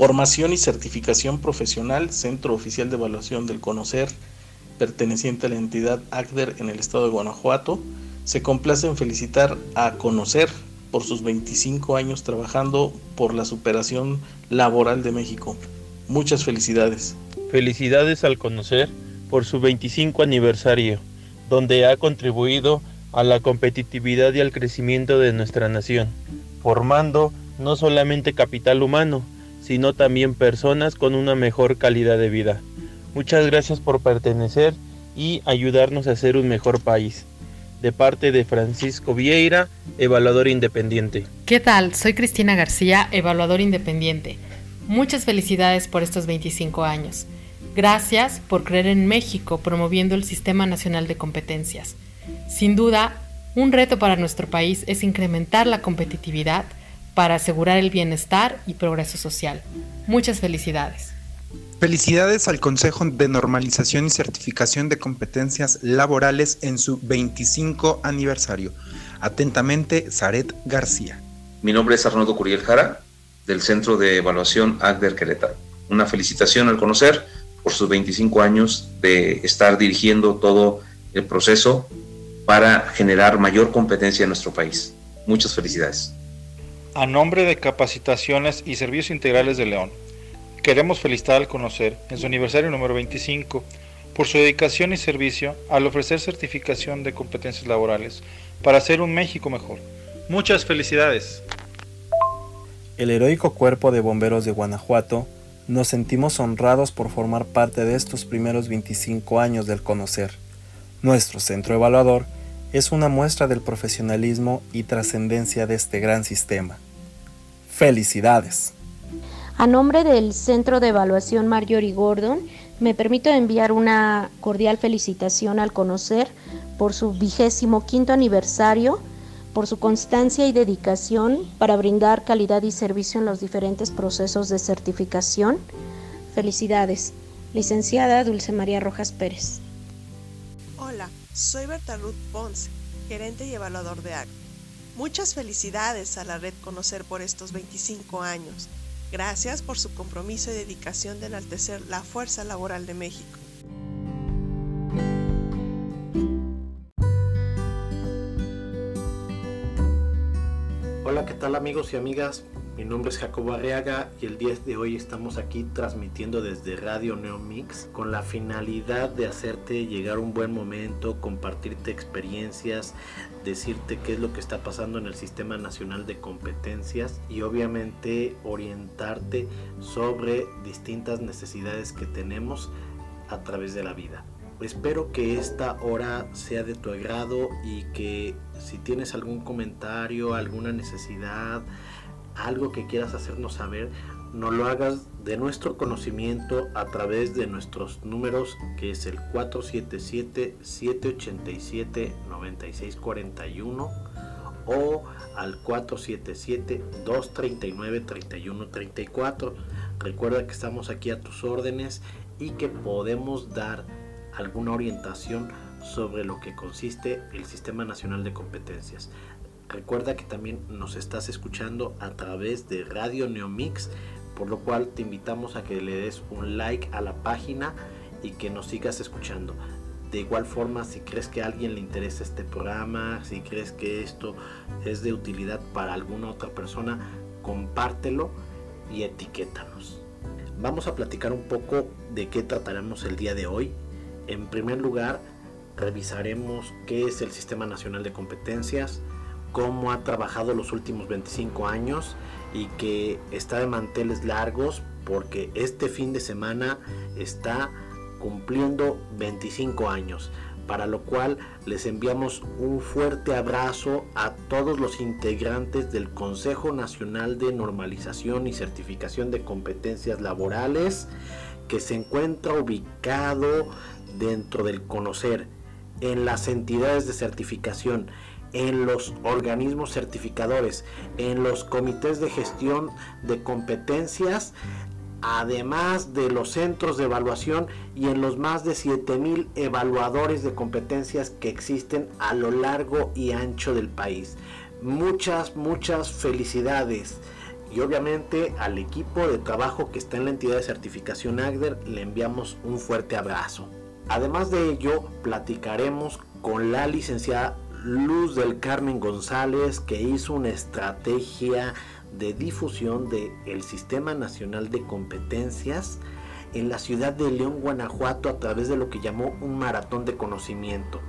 Formación y certificación profesional, Centro Oficial de Evaluación del Conocer, perteneciente a la entidad ACDER en el estado de Guanajuato, se complace en felicitar a Conocer por sus 25 años trabajando por la superación laboral de México. Muchas felicidades. Felicidades al Conocer por su 25 aniversario, donde ha contribuido a la competitividad y al crecimiento de nuestra nación, formando no solamente capital humano, sino también personas con una mejor calidad de vida. Muchas gracias por pertenecer y ayudarnos a ser un mejor país. De parte de Francisco Vieira, evaluador independiente. ¿Qué tal? Soy Cristina García, evaluador independiente. Muchas felicidades por estos 25 años. Gracias por creer en México promoviendo el Sistema Nacional de Competencias. Sin duda, un reto para nuestro país es incrementar la competitividad para asegurar el bienestar y progreso social. Muchas felicidades. Felicidades al Consejo de Normalización y Certificación de Competencias Laborales en su 25 aniversario. Atentamente, Zaret García. Mi nombre es Arnoldo Curiel Jara, del Centro de Evaluación ACDER Querétaro. Una felicitación al conocer por sus 25 años de estar dirigiendo todo el proceso para generar mayor competencia en nuestro país. Muchas felicidades. A nombre de Capacitaciones y Servicios Integrales de León, queremos felicitar al conocer en su aniversario número 25 por su dedicación y servicio al ofrecer certificación de competencias laborales para hacer un México mejor. Muchas felicidades. El heroico cuerpo de bomberos de Guanajuato nos sentimos honrados por formar parte de estos primeros 25 años del conocer. Nuestro centro evaluador es una muestra del profesionalismo y trascendencia de este gran sistema. ¡Felicidades! A nombre del Centro de Evaluación Marjorie Gordon, me permito enviar una cordial felicitación al conocer por su vigésimo quinto aniversario, por su constancia y dedicación para brindar calidad y servicio en los diferentes procesos de certificación. Felicidades, licenciada Dulce María Rojas Pérez. Hola, soy Berta Ruth Ponce, gerente y evaluador de ACT. Muchas felicidades a la red Conocer por estos 25 años. Gracias por su compromiso y dedicación de enaltecer la fuerza laboral de México. Hola, ¿qué tal amigos y amigas? Mi nombre es Jacobo Arriaga y el día de hoy estamos aquí transmitiendo desde Radio Neomix con la finalidad de hacerte llegar un buen momento, compartirte experiencias, decirte qué es lo que está pasando en el Sistema Nacional de Competencias y obviamente orientarte sobre distintas necesidades que tenemos a través de la vida. Espero que esta hora sea de tu agrado y que si tienes algún comentario, alguna necesidad, algo que quieras hacernos saber, nos lo hagas de nuestro conocimiento a través de nuestros números que es el 477-787-9641 o al 477-239-3134. Recuerda que estamos aquí a tus órdenes y que podemos dar alguna orientación sobre lo que consiste el Sistema Nacional de Competencias. Recuerda que también nos estás escuchando a través de Radio Neomix, por lo cual te invitamos a que le des un like a la página y que nos sigas escuchando. De igual forma, si crees que a alguien le interesa este programa, si crees que esto es de utilidad para alguna otra persona, compártelo y etiquétanos. Vamos a platicar un poco de qué trataremos el día de hoy. En primer lugar, revisaremos qué es el Sistema Nacional de Competencias, cómo ha trabajado los últimos 25 años y que está de manteles largos porque este fin de semana está cumpliendo 25 años, para lo cual les enviamos un fuerte abrazo a todos los integrantes del Consejo Nacional de Normalización y Certificación de Competencias Laborales que se encuentra ubicado dentro del conocer en las entidades de certificación en los organismos certificadores, en los comités de gestión de competencias, además de los centros de evaluación y en los más de 7000 evaluadores de competencias que existen a lo largo y ancho del país. Muchas, muchas felicidades y obviamente al equipo de trabajo que está en la entidad de certificación AGDER le enviamos un fuerte abrazo. Además de ello, platicaremos con la licenciada Luz del Carmen González que hizo una estrategia de difusión del Sistema Nacional de Competencias en la ciudad de León, Guanajuato, a través de lo que llamó un maratón de conocimiento.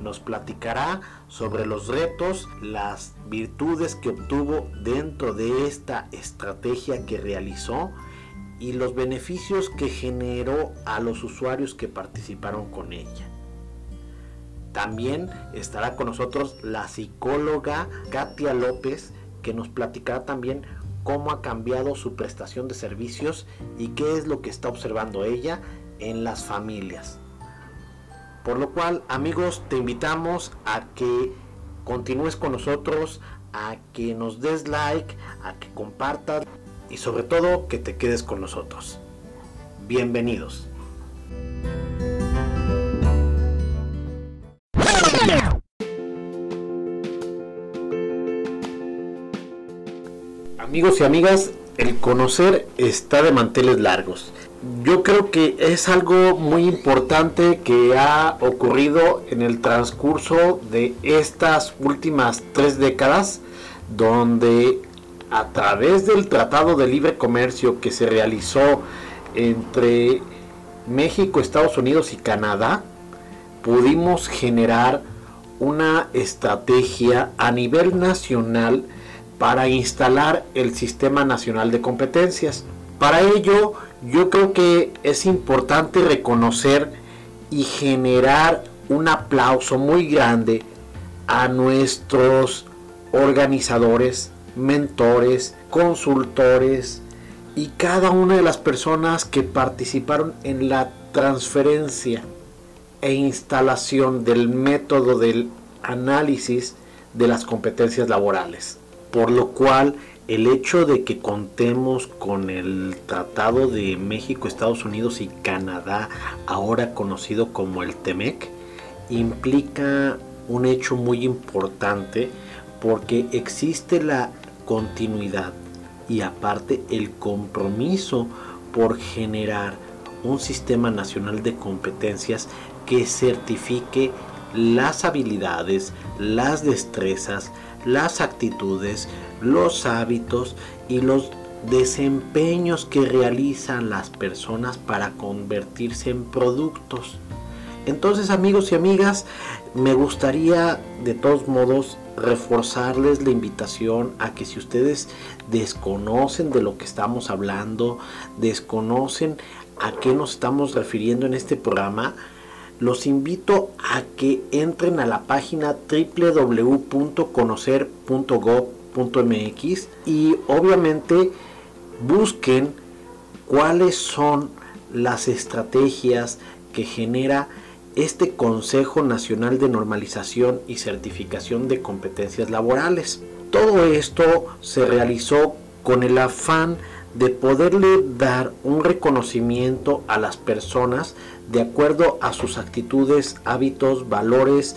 Nos platicará sobre los retos, las virtudes que obtuvo dentro de esta estrategia que realizó y los beneficios que generó a los usuarios que participaron con ella. También estará con nosotros la psicóloga Katia López, que nos platicará también cómo ha cambiado su prestación de servicios y qué es lo que está observando ella en las familias. Por lo cual, amigos, te invitamos a que continúes con nosotros, a que nos des like, a que compartas y sobre todo que te quedes con nosotros. Bienvenidos. Amigos y amigas, el conocer está de manteles largos. Yo creo que es algo muy importante que ha ocurrido en el transcurso de estas últimas tres décadas, donde a través del Tratado de Libre Comercio que se realizó entre México, Estados Unidos y Canadá, pudimos generar una estrategia a nivel nacional para instalar el Sistema Nacional de Competencias. Para ello, yo creo que es importante reconocer y generar un aplauso muy grande a nuestros organizadores, mentores, consultores y cada una de las personas que participaron en la transferencia e instalación del método del análisis de las competencias laborales por lo cual el hecho de que contemos con el Tratado de México, Estados Unidos y Canadá, ahora conocido como el TEMEC, implica un hecho muy importante porque existe la continuidad y aparte el compromiso por generar un sistema nacional de competencias que certifique las habilidades, las destrezas, las actitudes, los hábitos y los desempeños que realizan las personas para convertirse en productos. Entonces amigos y amigas, me gustaría de todos modos reforzarles la invitación a que si ustedes desconocen de lo que estamos hablando, desconocen a qué nos estamos refiriendo en este programa, los invito a que entren a la página www.conocer.gov.mx y obviamente busquen cuáles son las estrategias que genera este Consejo Nacional de Normalización y Certificación de Competencias Laborales. Todo esto se realizó con el afán de poderle dar un reconocimiento a las personas de acuerdo a sus actitudes, hábitos, valores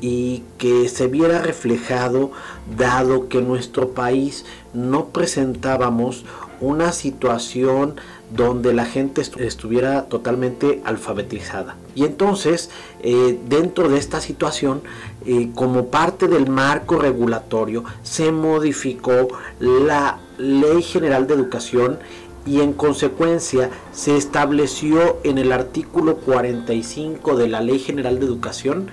y que se viera reflejado dado que en nuestro país no presentábamos una situación donde la gente estuviera totalmente alfabetizada. Y entonces, eh, dentro de esta situación, eh, como parte del marco regulatorio, se modificó la Ley General de Educación y en consecuencia se estableció en el artículo 45 de la Ley General de Educación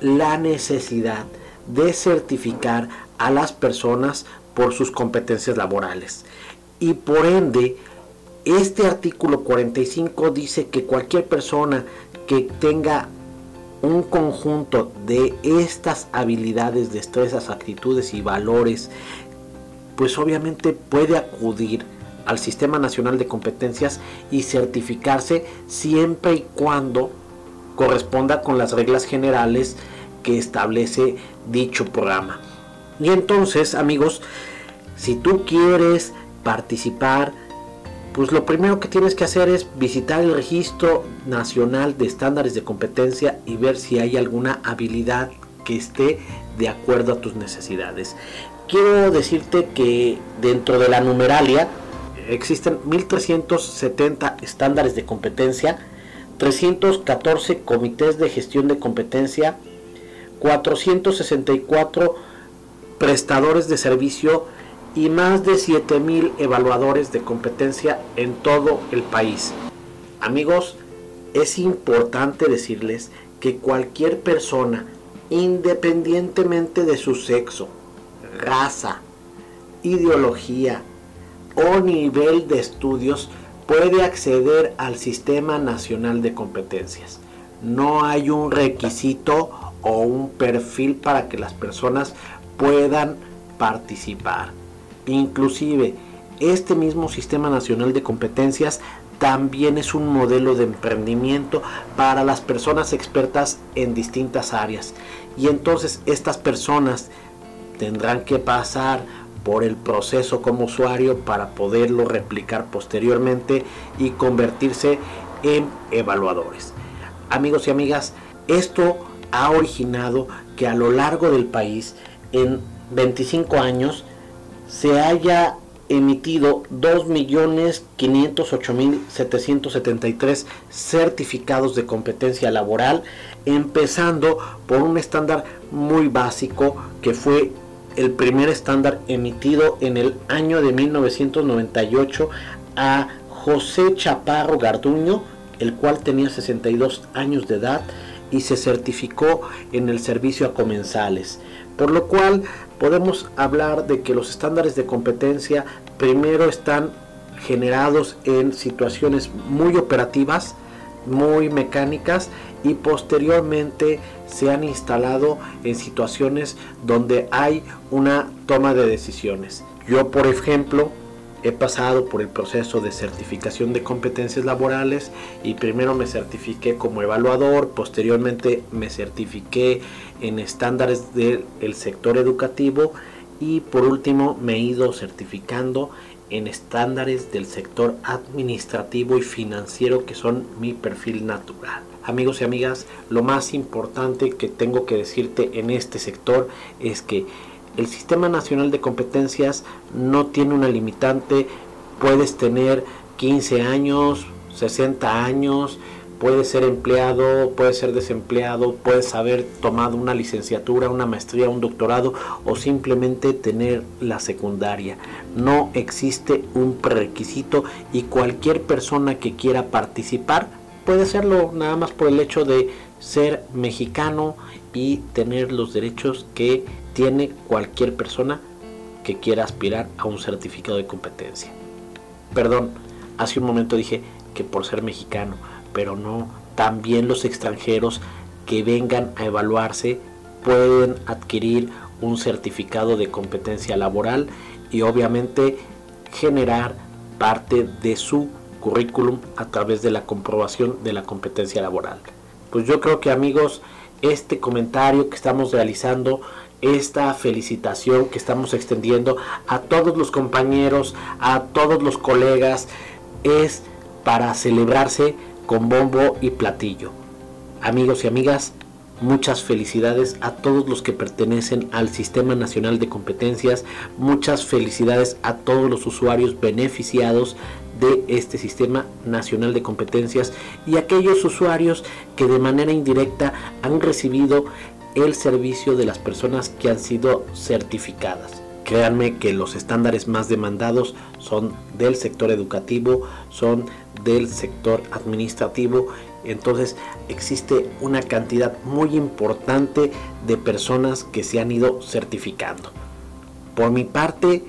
la necesidad de certificar a las personas por sus competencias laborales. Y por ende, este artículo 45 dice que cualquier persona que tenga un conjunto de estas habilidades, destrezas, actitudes y valores, pues obviamente puede acudir al Sistema Nacional de Competencias y certificarse siempre y cuando corresponda con las reglas generales que establece dicho programa. Y entonces, amigos, si tú quieres participar, pues lo primero que tienes que hacer es visitar el registro nacional de estándares de competencia y ver si hay alguna habilidad que esté de acuerdo a tus necesidades. Quiero decirte que dentro de la numeralia existen 1370 estándares de competencia, 314 comités de gestión de competencia, 464 prestadores de servicio y más de 7000 evaluadores de competencia en todo el país. Amigos, es importante decirles que cualquier persona, independientemente de su sexo, raza, ideología o nivel de estudios, puede acceder al Sistema Nacional de Competencias. No hay un requisito o un perfil para que las personas puedan participar. Inclusive, este mismo Sistema Nacional de Competencias también es un modelo de emprendimiento para las personas expertas en distintas áreas. Y entonces estas personas tendrán que pasar por el proceso como usuario para poderlo replicar posteriormente y convertirse en evaluadores. Amigos y amigas, esto ha originado que a lo largo del país en 25 años se haya emitido 2.508.773 certificados de competencia laboral, empezando por un estándar muy básico que fue el primer estándar emitido en el año de 1998 a José Chaparro Garduño, el cual tenía 62 años de edad y se certificó en el servicio a comensales. Por lo cual podemos hablar de que los estándares de competencia primero están generados en situaciones muy operativas, muy mecánicas y posteriormente se han instalado en situaciones donde hay una toma de decisiones. Yo, por ejemplo, he pasado por el proceso de certificación de competencias laborales y primero me certifiqué como evaluador, posteriormente me certifiqué en estándares del sector educativo y por último me he ido certificando en estándares del sector administrativo y financiero que son mi perfil natural. Amigos y amigas, lo más importante que tengo que decirte en este sector es que el Sistema Nacional de Competencias no tiene una limitante, puedes tener 15 años, 60 años, puedes ser empleado, puedes ser desempleado, puedes haber tomado una licenciatura, una maestría, un doctorado o simplemente tener la secundaria. No existe un prerequisito y cualquier persona que quiera participar puede hacerlo nada más por el hecho de ser mexicano y tener los derechos que tiene cualquier persona que quiera aspirar a un certificado de competencia. Perdón, hace un momento dije que por ser mexicano, pero no, también los extranjeros que vengan a evaluarse pueden adquirir un certificado de competencia laboral y obviamente generar parte de su currículum a través de la comprobación de la competencia laboral. Pues yo creo que amigos, este comentario que estamos realizando esta felicitación que estamos extendiendo a todos los compañeros, a todos los colegas, es para celebrarse con bombo y platillo. Amigos y amigas, muchas felicidades a todos los que pertenecen al Sistema Nacional de Competencias, muchas felicidades a todos los usuarios beneficiados de este Sistema Nacional de Competencias y aquellos usuarios que de manera indirecta han recibido el servicio de las personas que han sido certificadas. Créanme que los estándares más demandados son del sector educativo, son del sector administrativo. Entonces existe una cantidad muy importante de personas que se han ido certificando. Por mi parte,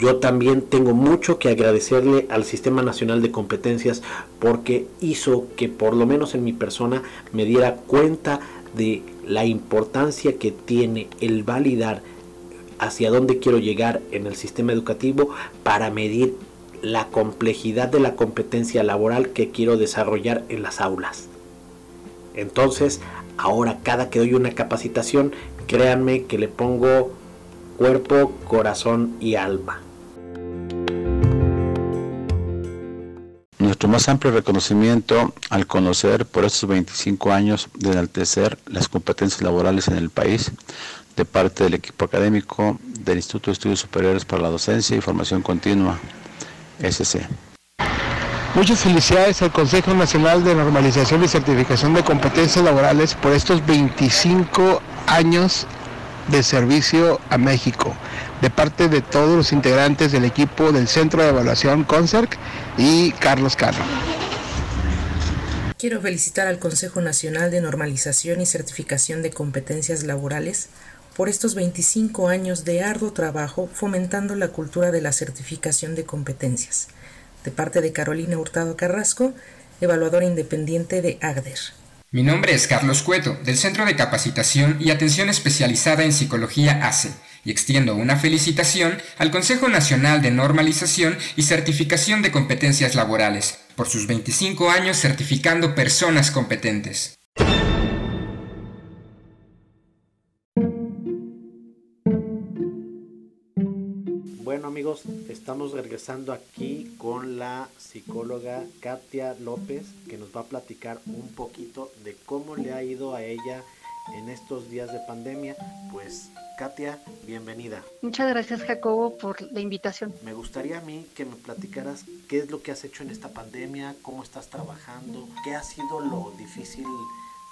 yo también tengo mucho que agradecerle al Sistema Nacional de Competencias porque hizo que por lo menos en mi persona me diera cuenta de la importancia que tiene el validar hacia dónde quiero llegar en el sistema educativo para medir la complejidad de la competencia laboral que quiero desarrollar en las aulas. Entonces, ahora cada que doy una capacitación, créanme que le pongo cuerpo, corazón y alma. nuestro más amplio reconocimiento al conocer por estos 25 años de enaltecer las competencias laborales en el país de parte del equipo académico del Instituto de Estudios Superiores para la Docencia y Formación Continua, SC. Muchas felicidades al Consejo Nacional de Normalización y Certificación de Competencias Laborales por estos 25 años de servicio a México, de parte de todos los integrantes del equipo del Centro de Evaluación CONCERC y Carlos Cano. Quiero felicitar al Consejo Nacional de Normalización y Certificación de Competencias Laborales por estos 25 años de arduo trabajo fomentando la cultura de la certificación de competencias de parte de Carolina Hurtado Carrasco, evaluadora independiente de AGDER. Mi nombre es Carlos Cueto, del Centro de Capacitación y Atención Especializada en Psicología ACE, y extiendo una felicitación al Consejo Nacional de Normalización y Certificación de Competencias Laborales por sus 25 años certificando personas competentes. Amigos, estamos regresando aquí con la psicóloga Katia López que nos va a platicar un poquito de cómo le ha ido a ella en estos días de pandemia. Pues Katia, bienvenida. Muchas gracias Jacobo por la invitación. Me gustaría a mí que me platicaras qué es lo que has hecho en esta pandemia, cómo estás trabajando, qué ha sido lo difícil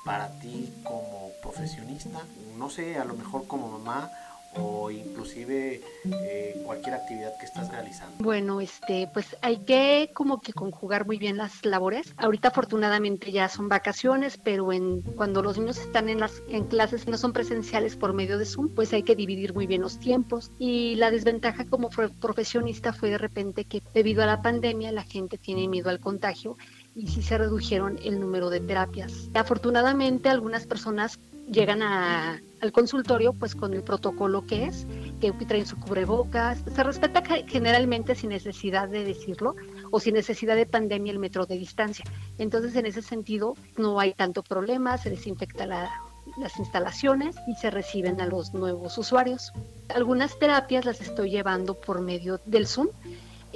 para ti como profesionista, no sé, a lo mejor como mamá o inclusive eh, cualquier actividad que estás realizando? Bueno, este, pues hay que como que conjugar muy bien las labores. Ahorita afortunadamente ya son vacaciones, pero en cuando los niños están en las en clases no son presenciales por medio de Zoom, pues hay que dividir muy bien los tiempos. Y la desventaja como profesionista fue de repente que debido a la pandemia la gente tiene miedo al contagio y sí se redujeron el número de terapias. Afortunadamente algunas personas llegan a, al consultorio pues con el protocolo que es, que traen su cubrebocas, se respeta generalmente sin necesidad de decirlo o sin necesidad de pandemia el metro de distancia. Entonces en ese sentido no hay tanto problema, se desinfecta las instalaciones y se reciben a los nuevos usuarios. Algunas terapias las estoy llevando por medio del Zoom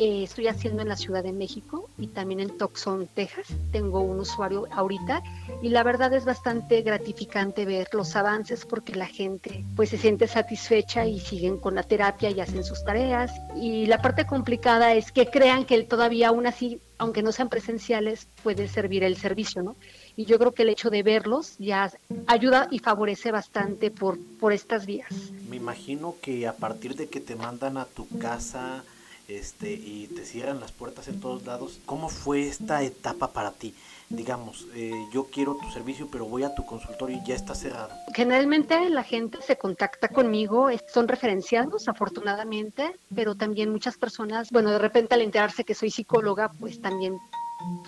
eh, estoy haciendo en la Ciudad de México y también en Tucson, Texas. Tengo un usuario ahorita y la verdad es bastante gratificante ver los avances porque la gente pues se siente satisfecha y siguen con la terapia y hacen sus tareas. Y la parte complicada es que crean que todavía aún así, aunque no sean presenciales, puede servir el servicio, ¿no? Y yo creo que el hecho de verlos ya ayuda y favorece bastante por, por estas vías. Me imagino que a partir de que te mandan a tu casa, este, y te cierran las puertas en todos lados. ¿Cómo fue esta etapa para ti? Digamos, eh, yo quiero tu servicio, pero voy a tu consultorio y ya está cerrado. Generalmente la gente se contacta conmigo, son referenciados afortunadamente, pero también muchas personas, bueno, de repente al enterarse que soy psicóloga, pues también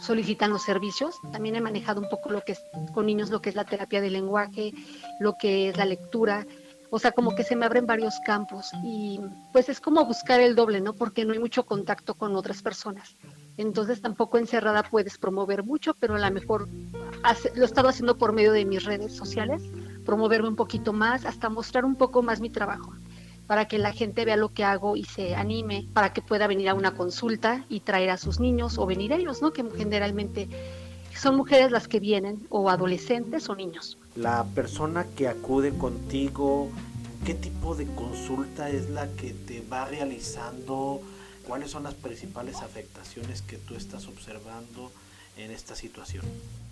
solicitan los servicios. También he manejado un poco lo que es con niños, lo que es la terapia de lenguaje, lo que es la lectura, o sea, como que se me abren varios campos y pues es como buscar el doble, ¿no? Porque no hay mucho contacto con otras personas. Entonces tampoco encerrada puedes promover mucho, pero a lo mejor lo he estado haciendo por medio de mis redes sociales, promoverme un poquito más, hasta mostrar un poco más mi trabajo, para que la gente vea lo que hago y se anime, para que pueda venir a una consulta y traer a sus niños o venir ellos, ¿no? Que generalmente son mujeres las que vienen, o adolescentes o niños. La persona que acude contigo, qué tipo de consulta es la que te va realizando, cuáles son las principales afectaciones que tú estás observando en esta situación?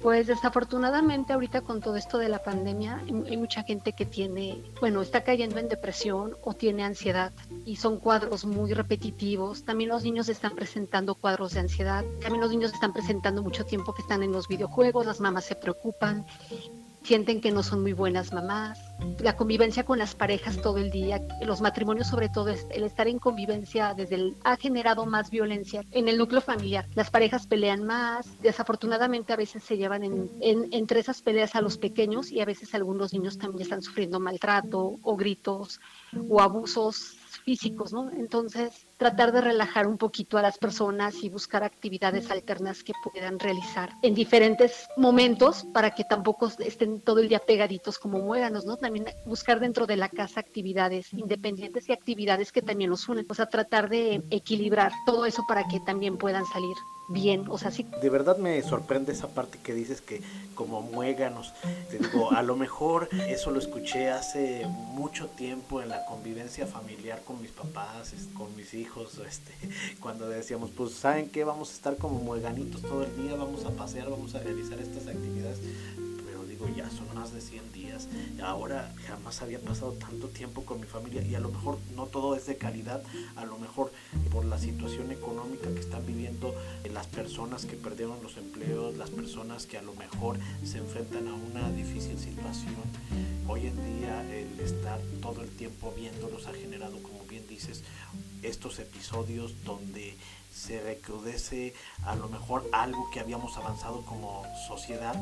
Pues desafortunadamente ahorita con todo esto de la pandemia hay mucha gente que tiene, bueno, está cayendo en depresión o tiene ansiedad y son cuadros muy repetitivos. También los niños están presentando cuadros de ansiedad. También los niños están presentando mucho tiempo que están en los videojuegos, las mamás se preocupan sienten que no son muy buenas mamás, la convivencia con las parejas todo el día, los matrimonios sobre todo, el estar en convivencia desde el, ha generado más violencia en el núcleo familiar. Las parejas pelean más, desafortunadamente a veces se llevan en, entre esas peleas a los pequeños y a veces algunos niños también están sufriendo maltrato o gritos o abusos físicos, ¿no? Entonces, tratar de relajar un poquito a las personas y buscar actividades alternas que puedan realizar en diferentes momentos para que tampoco estén todo el día pegaditos como muéganos, ¿no? También buscar dentro de la casa actividades independientes y actividades que también nos unen, o sea, tratar de equilibrar todo eso para que también puedan salir bien, o sea, sí. De verdad me sorprende esa parte que dices que como muéganos, te digo, a lo mejor eso lo escuché hace mucho tiempo en la convivencia familiar con mis papás, con mis hijos, este, cuando decíamos, pues, ¿saben qué? Vamos a estar como mueganitos todo el día, vamos a pasear, vamos a realizar estas actividades ya son más de 100 días. Ahora jamás había pasado tanto tiempo con mi familia y a lo mejor no todo es de calidad, a lo mejor por la situación económica que están viviendo eh, las personas que perdieron los empleos, las personas que a lo mejor se enfrentan a una difícil situación. Hoy en día el estar todo el tiempo viéndolos ha generado, como bien dices, estos episodios donde se recrudece a lo mejor algo que habíamos avanzado como sociedad,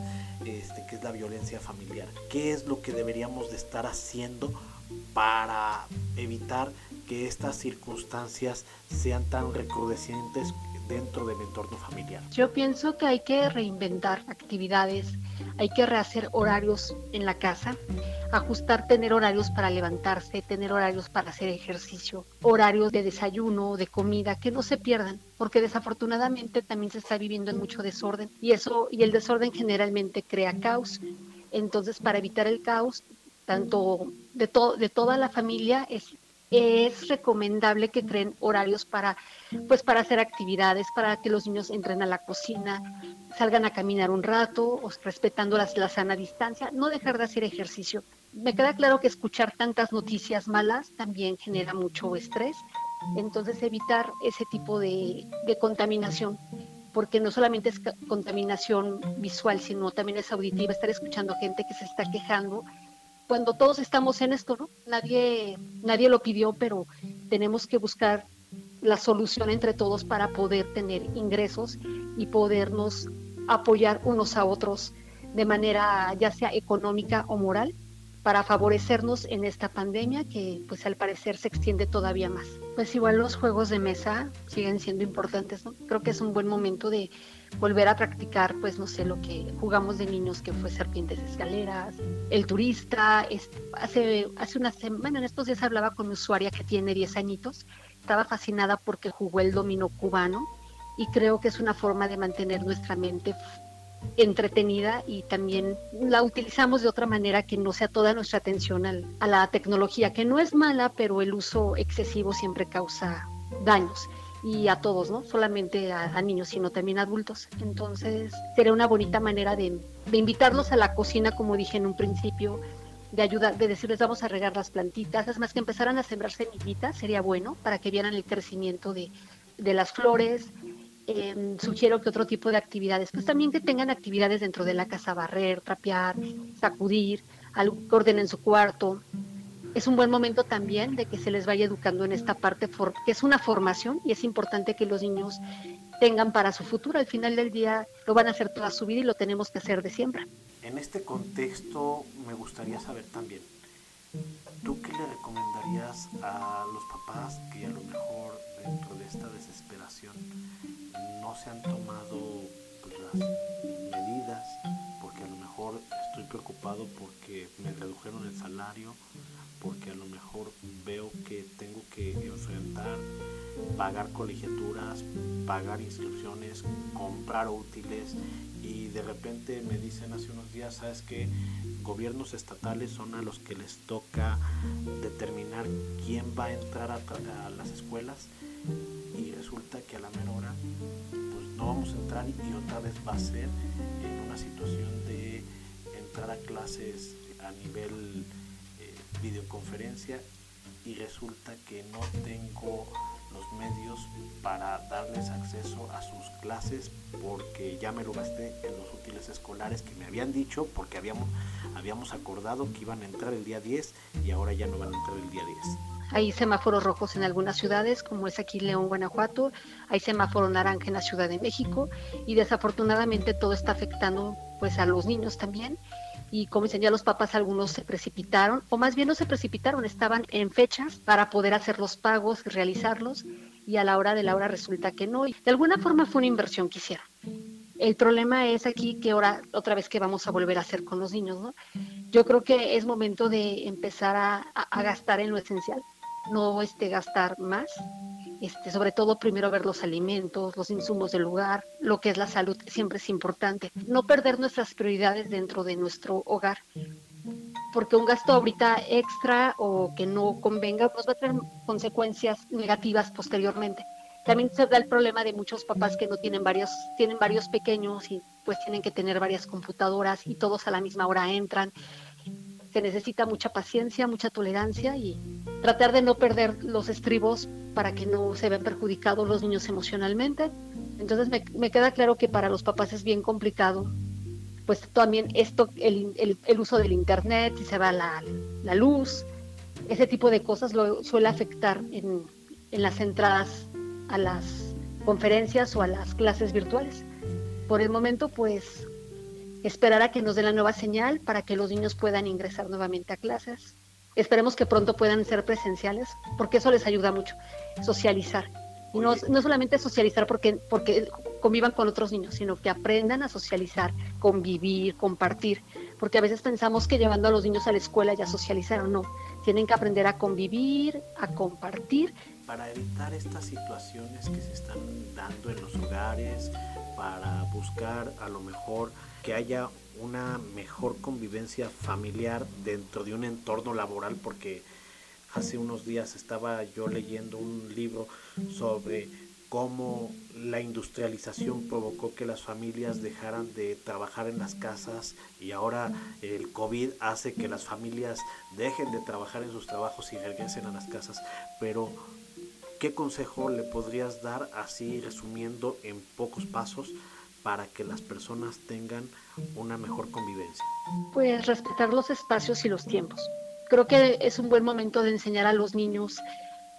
este, que es la violencia familiar. ¿Qué es lo que deberíamos de estar haciendo para evitar que estas circunstancias sean tan recrudecientes dentro del entorno familiar? Yo pienso que hay que reinventar actividades, hay que rehacer horarios en la casa, ajustar, tener horarios para levantarse, tener horarios para hacer ejercicio, horarios de desayuno, de comida, que no se pierdan, porque desafortunadamente también se está viviendo en mucho desorden y eso y el desorden generalmente crea caos. Entonces, para evitar el caos, tanto de, de toda la familia, es es recomendable que creen horarios para, pues, para hacer actividades, para que los niños entren a la cocina, salgan a caminar un rato, respetando la, la sana distancia, no dejar de hacer ejercicio. Me queda claro que escuchar tantas noticias malas también genera mucho estrés, entonces evitar ese tipo de, de contaminación porque no solamente es contaminación visual, sino también es auditiva, estar escuchando gente que se está quejando cuando todos estamos en esto, ¿no? Nadie, nadie lo pidió, pero tenemos que buscar la solución entre todos para poder tener ingresos y podernos apoyar unos a otros de manera ya sea económica o moral para favorecernos en esta pandemia que pues al parecer se extiende todavía más. Pues igual los juegos de mesa siguen siendo importantes, ¿no? Creo que es un buen momento de volver a practicar, pues no sé, lo que jugamos de niños, que fue serpientes escaleras, el turista, hace, hace una semana, en estos días hablaba con una usuaria que tiene 10 añitos, estaba fascinada porque jugó el dominó cubano y creo que es una forma de mantener nuestra mente entretenida y también la utilizamos de otra manera que no sea toda nuestra atención a la tecnología, que no es mala, pero el uso excesivo siempre causa daños y a todos, no solamente a, niños, sino también a adultos. Entonces, sería una bonita manera de, invitarlos a la cocina, como dije en un principio, de ayudar, de decirles vamos a regar las plantitas, es más que empezaran a sembrar semillitas, sería bueno para que vieran el crecimiento de, las flores. Em, sugiero que otro tipo de actividades, pues también que tengan actividades dentro de la casa, barrer, trapear, sacudir, orden en su cuarto, es un buen momento también de que se les vaya educando en esta parte, que es una formación y es importante que los niños tengan para su futuro. Al final del día lo van a hacer toda su vida y lo tenemos que hacer de siempre. En este contexto me gustaría saber también, ¿tú qué le recomendarías a los papás que a lo mejor dentro de esta desesperación no se han tomado pues, las medidas? Porque a lo mejor estoy preocupado porque me redujeron el salario porque a lo mejor veo que tengo que enfrentar, pagar colegiaturas, pagar inscripciones, comprar útiles y de repente me dicen hace unos días, sabes que gobiernos estatales son a los que les toca determinar quién va a entrar a, las escuelas y resulta que a la mera hora pues no vamos a entrar y otra vez va a ser en una situación de entrar a clases a nivel videoconferencia y resulta que no tengo los medios para darles acceso a sus clases porque ya me lo gasté en los útiles escolares que me habían dicho porque habíamos, habíamos acordado que iban a entrar el día 10 y ahora ya no van a entrar el día 10. Hay semáforos rojos en algunas ciudades, como es aquí León, Guanajuato. Hay semáforo naranja en la Ciudad de México y desafortunadamente todo está afectando pues a los niños también y como dicen los papás, algunos se precipitaron, o más bien no se precipitaron, estaban en fechas para poder hacer los pagos realizarlos, y a la hora de la hora resulta que no. Y de alguna forma fue una inversión que hicieron. El problema es aquí que ahora, otra vez que vamos a volver a hacer con los niños. Yo creo que es momento de empezar a, gastar en lo esencial, no este, gastar más este, sobre todo primero ver los alimentos, los insumos del lugar, lo que es la salud siempre es importante. No perder nuestras prioridades dentro de nuestro hogar, porque un gasto ahorita extra o que no convenga pues va a tener consecuencias negativas posteriormente. También se da el problema de muchos papás que no tienen varios, tienen varios pequeños y pues tienen que tener varias computadoras y todos a la misma hora entran. Se necesita mucha paciencia, mucha tolerancia y tratar de no perder los estribos para que no se vean perjudicados los niños emocionalmente. Entonces me, me queda claro que para los papás es bien complicado pues también esto, el, el, uso del internet, si se va la, la, luz, ese tipo de cosas lo suele afectar en, en las entradas a las conferencias o a las clases virtuales. Por el momento, pues esperar a que nos dé la nueva señal para que los niños puedan ingresar nuevamente a clases. Esperemos que pronto puedan ser presenciales, porque eso les ayuda mucho, socializar. Y no, no solamente socializar porque, porque convivan con otros niños, sino que aprendan a socializar, convivir, compartir, porque a veces pensamos que llevando a los niños a la escuela ya socializaron, no, tienen que aprender a convivir, a compartir. Para evitar estas situaciones que se están dando en los hogares, para buscar a lo mejor que haya una mejor convivencia familiar dentro de un entorno laboral, porque hace unos días estaba yo leyendo un libro sobre cómo la industrialización provocó que las familias dejaran de trabajar en las casas y ahora el COVID hace que las familias dejen de trabajar en sus trabajos y regresen a las casas. Pero, ¿qué consejo le podrías dar así resumiendo en pocos pasos para que las personas tengan una mejor convivencia? Pues respetar los espacios y los tiempos. Creo que es un buen momento de enseñar a los niños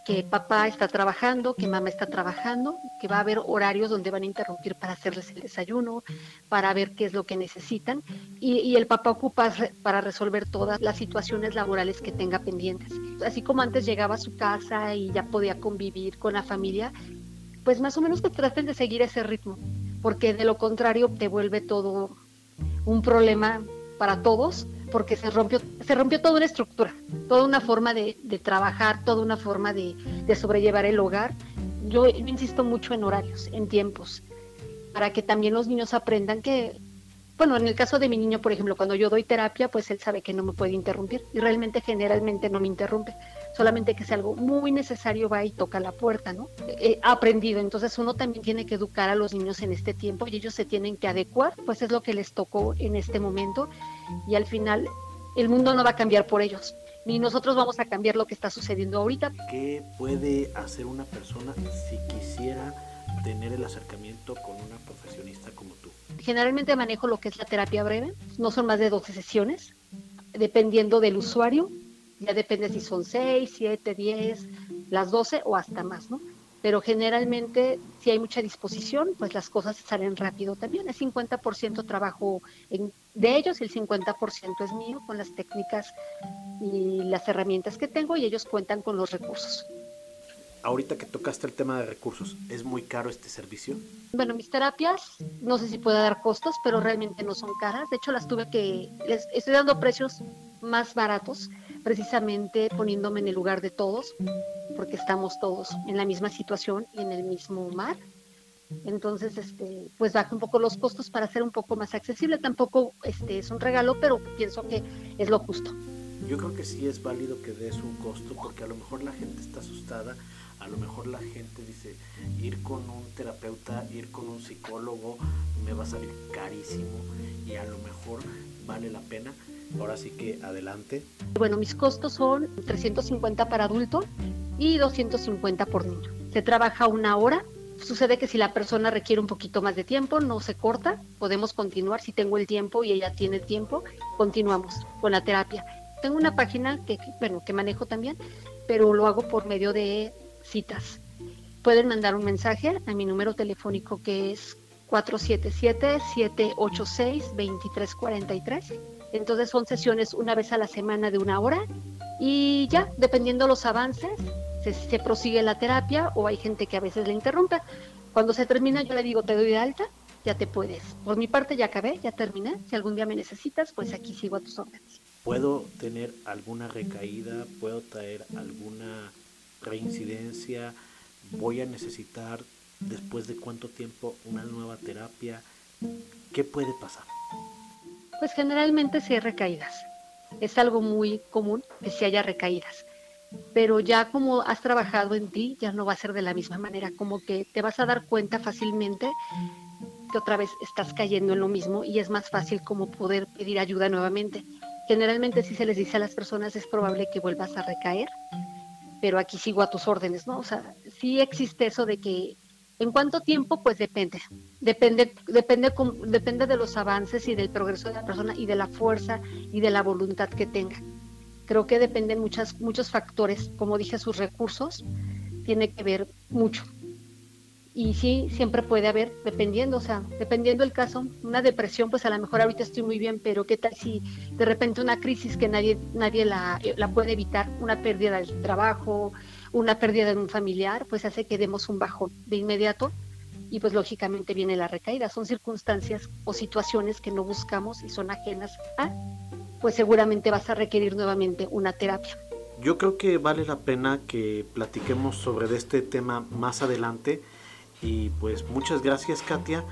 que papá está trabajando, que mamá está trabajando, que va a haber horarios donde van a interrumpir para hacerles el desayuno, para ver qué es lo que necesitan y, el papá ocupa para resolver todas las situaciones laborales que tenga pendientes. Así como antes llegaba a su casa y ya podía convivir con la familia, pues más o menos que traten de seguir ese ritmo, porque de lo contrario te vuelve todo un problema para todos porque se rompió, se rompió toda una estructura, toda una forma de, trabajar, toda una forma de, sobrellevar el hogar. Yo, insisto mucho en horarios, en tiempos, para que también los niños aprendan que, bueno, en el caso de mi niño, por ejemplo, cuando yo doy terapia, pues él sabe que no me puede interrumpir y realmente generalmente no me interrumpe, solamente que es algo muy necesario va y toca la puerta, ¿no? He aprendido, entonces uno también tiene que educar a los niños en este tiempo y ellos se tienen que adecuar, pues es lo que les tocó en este momento y al final el mundo no va a cambiar por ellos, ni nosotros vamos a cambiar lo que está sucediendo ahorita. ¿Qué puede hacer una persona si quisiera tener el acercamiento con una profesionista como tú? Generalmente manejo lo que es la terapia breve, no son más de 12 sesiones, dependiendo del usuario, ya depende si son 6, 7, 10, las 12 o hasta más, ¿no? pero generalmente si hay mucha disposición, pues las cosas salen rápido también. Es 50% trabajo de ellos y el 50% es mío con las técnicas y las herramientas que tengo y ellos cuentan con los recursos. Ahorita que tocaste el tema de recursos, ¿es muy caro este servicio? Bueno, mis terapias, no sé si pueda dar costos, pero realmente no son caras. De hecho, las tuve que, les estoy dando precios más baratos, precisamente poniéndome en el lugar de todos porque estamos todos en la misma situación y en el mismo mar. Entonces, este, pues baja un poco los costos para ser un poco más accesible. Tampoco este, es un regalo, pero pienso que es lo justo. Yo creo que sí es válido que des un costo porque a lo mejor la gente está asustada, a lo mejor la gente dice, ir con un terapeuta, ir con un psicólogo me va a salir carísimo y a lo mejor vale la pena. Ahora sí que adelante. Bueno, mis costos son 350 para adulto y 250 por niño. Se trabaja una hora. Sucede que si la persona requiere un poquito más de tiempo, no se corta, podemos continuar. Si tengo el tiempo y ella tiene tiempo, continuamos con la terapia. Tengo una página que, bueno, que manejo también, pero lo hago por medio de citas. Pueden mandar un mensaje a mi número telefónico que es 477-786-2343. Entonces son sesiones una vez a la semana de una hora y ya, dependiendo los avances, se, prosigue la terapia o hay gente que a veces le interrumpe. Cuando se termina yo le digo, te doy de alta, ya te puedes. Por mi parte ya acabé, ya terminé. Si algún día me necesitas, pues aquí sigo a tus órdenes. ¿Puedo tener alguna recaída? ¿Puedo traer alguna reincidencia? voy a necesitar después de cuánto tiempo una nueva terapia. ¿Qué puede pasar? Pues generalmente sí hay recaídas. Es algo muy común que si haya recaídas. Pero ya como has trabajado en ti, ya no va a ser de la misma manera. Como que te vas a dar cuenta fácilmente que otra vez estás cayendo en lo mismo y es más fácil como poder pedir ayuda nuevamente. Generalmente si se les dice a las personas es probable que vuelvas a recaer, pero aquí sigo a tus órdenes, ¿no? O sea, sí existe eso de que en cuánto tiempo, pues depende. Depende, depende, depende de los avances y del progreso de la persona y de la fuerza y de la voluntad que tenga. Creo que dependen muchas, muchos factores, como dije, sus recursos, tiene que ver mucho y sí, siempre puede haber, dependiendo, o sea, dependiendo el caso, una depresión, pues a lo mejor ahorita estoy muy bien, pero ¿qué tal si de repente una crisis que nadie, nadie la, la puede evitar, una pérdida del trabajo, una pérdida de un familiar, pues hace que demos un bajón de inmediato y pues lógicamente viene la recaída. Son circunstancias o situaciones que no buscamos y son ajenas a, pues seguramente vas a requerir nuevamente una terapia. Yo creo que vale la pena que platiquemos sobre este tema más adelante y pues muchas gracias Katia.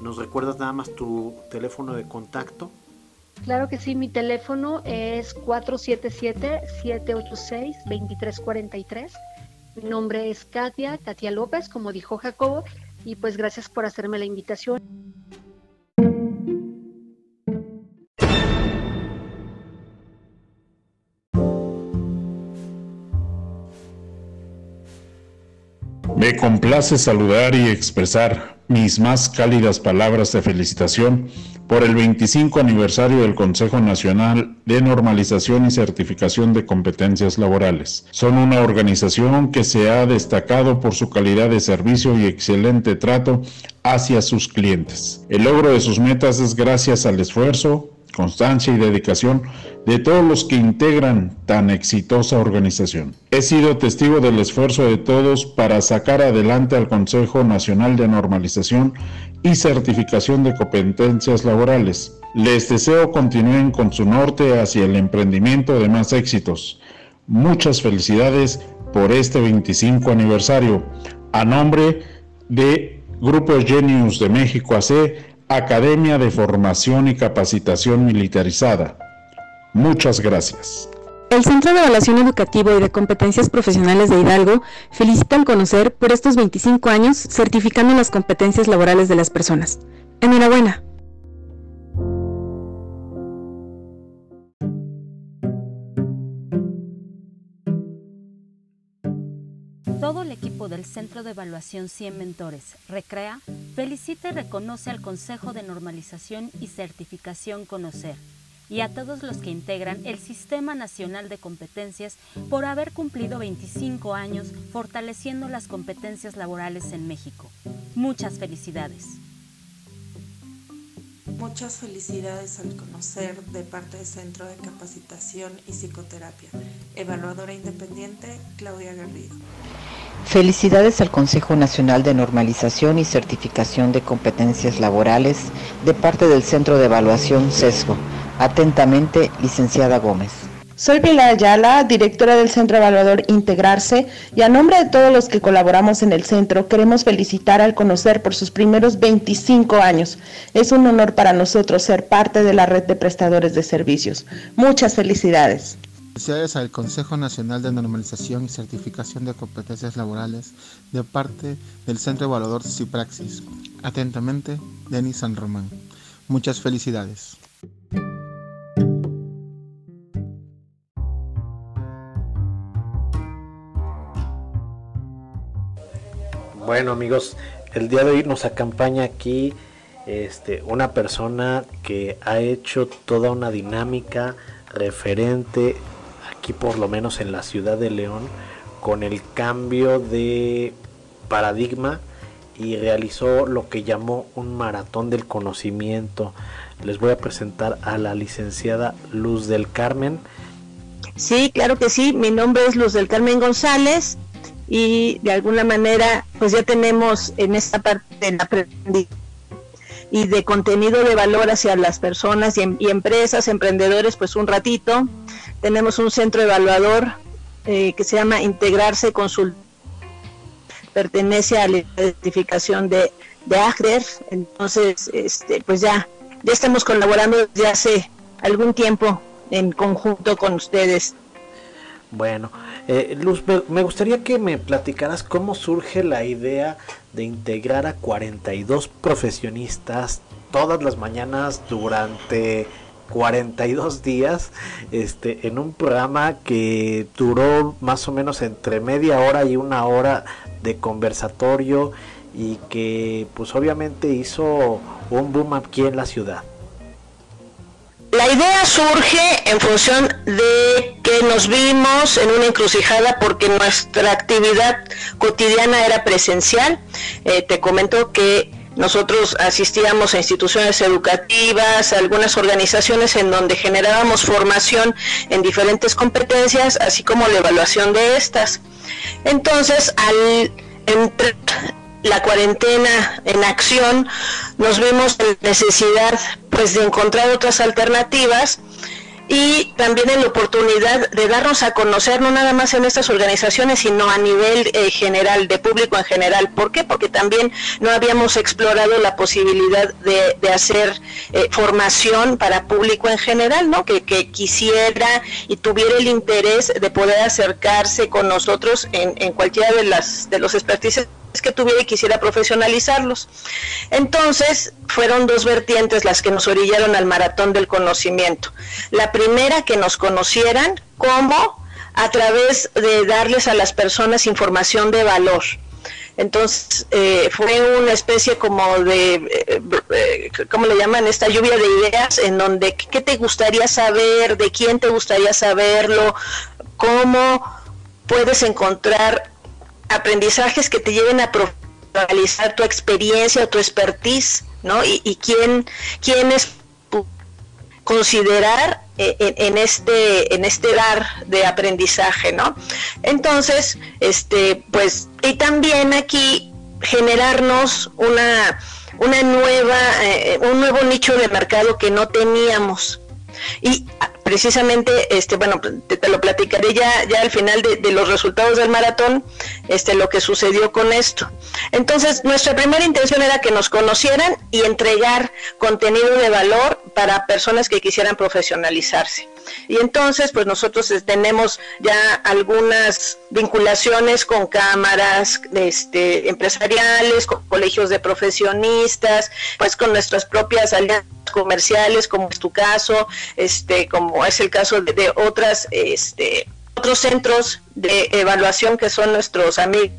¿Nos recuerdas nada más tu teléfono de contacto? Claro que sí, mi teléfono es 477-786-2343. Mi nombre es Katia, Katia López, como dijo Jacobo, y pues gracias por hacerme la invitación. Me complace saludar y expresar mis más cálidas palabras de felicitación por el 25 aniversario del Consejo Nacional de Normalización y Certificación de Competencias Laborales. Son una organización que se ha destacado por su calidad de servicio y excelente trato hacia sus clientes. El logro de sus metas es gracias al esfuerzo, constancia y dedicación de todos los que integran tan exitosa organización. He sido testigo del esfuerzo de todos para sacar adelante al Consejo Nacional de Normalización y Certificación de Competencias Laborales. Les deseo continúen con su norte hacia el emprendimiento de más éxitos. Muchas felicidades por este 25 aniversario. A nombre de Grupo Genius de México AC, Academia de Formación y Capacitación Militarizada. Muchas gracias. El Centro de Evaluación Educativo y de Competencias Profesionales de Hidalgo felicita al conocer por estos 25 años certificando las competencias laborales de las personas. Enhorabuena. Todo el equipo del Centro de Evaluación 100 Mentores, Recrea, felicita y reconoce al Consejo de Normalización y Certificación Conocer y a todos los que integran el Sistema Nacional de Competencias por haber cumplido 25 años fortaleciendo las competencias laborales en México. Muchas felicidades. Muchas felicidades al conocer de parte del Centro de Capacitación y Psicoterapia. Evaluadora independiente, Claudia Garrido. Felicidades al Consejo Nacional de Normalización y Certificación de Competencias Laborales de parte del Centro de Evaluación CESGO. Atentamente, licenciada Gómez. Soy Pilar Ayala, directora del Centro Evaluador Integrarse, y a nombre de todos los que colaboramos en el centro, queremos felicitar al conocer por sus primeros 25 años. Es un honor para nosotros ser parte de la red de prestadores de servicios. Muchas felicidades. Felicidades al Consejo Nacional de Normalización y Certificación de Competencias Laborales de parte del Centro Evaluador Cipraxis. Atentamente, Denis San Román. Muchas felicidades. Bueno amigos, el día de hoy nos acompaña aquí este, una persona que ha hecho toda una dinámica referente aquí por lo menos en la ciudad de León con el cambio de paradigma y realizó lo que llamó un maratón del conocimiento. Les voy a presentar a la licenciada Luz del Carmen. Sí, claro que sí. Mi nombre es Luz del Carmen González y de alguna manera pues ya tenemos en esta parte de aprendizaje y de contenido de valor hacia las personas y, y, empresas, emprendedores, pues un ratito. Tenemos un centro evaluador eh, que se llama Integrarse Consult. pertenece a la identificación de, de entonces este, pues ya, ya estamos colaborando desde hace algún tiempo en conjunto con ustedes. Bueno, eh, Luz, me gustaría que me platicaras cómo surge la idea de integrar a 42 profesionistas todas las mañanas durante 42 días este, en un programa que duró más o menos entre media hora y una hora de conversatorio y que pues obviamente hizo un boom aquí en la ciudad. La idea surge en función de que nos vimos en una encrucijada porque nuestra actividad cotidiana era presencial. Eh, te comento que nosotros asistíamos a instituciones educativas, a algunas organizaciones en donde generábamos formación en diferentes competencias, así como la evaluación de estas. Entonces, al entrar la cuarentena en acción, nos vimos en necesidad pues de encontrar otras alternativas y también en la oportunidad de darnos a conocer no nada más en estas organizaciones, sino a nivel eh, general, de público en general. ¿Por qué? Porque también no habíamos explorado la posibilidad de, hacer eh, formación para público en general, ¿no? Que, que, quisiera y tuviera el interés de poder acercarse con nosotros en, en cualquiera de, las, de los expertices que tuviera y quisiera profesionalizarlos. Entonces, fueron dos vertientes las que nos orillaron al maratón del conocimiento. La primera, que nos conocieran como a través de darles a las personas información de valor. Entonces, eh, fue una especie como de, eh, eh, ¿cómo le llaman? Esta lluvia de ideas en donde, ¿qué te gustaría saber? ¿De quién te gustaría saberlo? ¿Cómo puedes encontrar aprendizajes que te lleven a profesionalizar tu experiencia o tu expertise, ¿no? Y, quién, quién es considerar eh, en, este en este dar de aprendizaje, ¿no? Entonces, este, pues, y también aquí generarnos una una nueva eh, un nuevo nicho de mercado que no teníamos y precisamente, este, bueno, te, lo platicaré ya, ya al final de, los resultados del maratón, este, lo que sucedió con esto. Entonces, nuestra primera intención era que nos conocieran y entregar contenido de valor para personas que quisieran profesionalizarse. Y entonces, pues nosotros tenemos ya algunas vinculaciones con cámaras este, empresariales, con colegios de profesionistas, pues con nuestras propias alianzas comerciales, como es tu caso, este, como es el caso de, otras, este, otros centros de evaluación que son nuestros amigos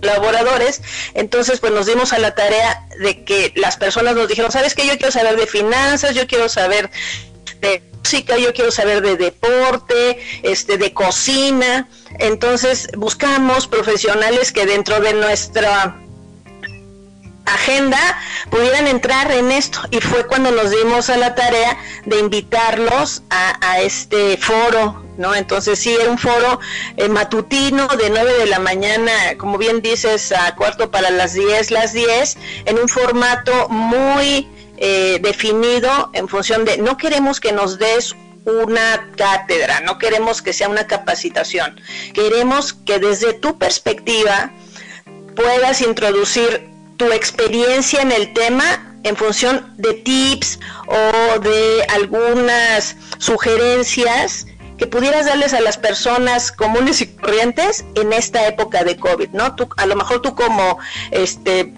colaboradores, entonces pues nos dimos a la tarea de que las personas nos dijeron, ¿sabes qué? Yo quiero saber de finanzas, yo quiero saber de música, yo quiero saber de deporte, este, de cocina. Entonces buscamos profesionales que dentro de nuestra agenda pudieran entrar en esto y fue cuando nos dimos a la tarea de invitarlos a, este foro, ¿no? Entonces sí, era un foro eh, matutino de 9 de la mañana, como bien dices, a cuarto para las 10, las 10, en un formato muy eh, definido en función de no queremos que nos des una cátedra, no queremos que sea una capacitación, queremos que desde tu perspectiva puedas introducir tu experiencia en el tema en función de tips o de algunas sugerencias que pudieras darles a las personas comunes y corrientes en esta época de COVID, ¿no? Tú, a lo mejor tú como este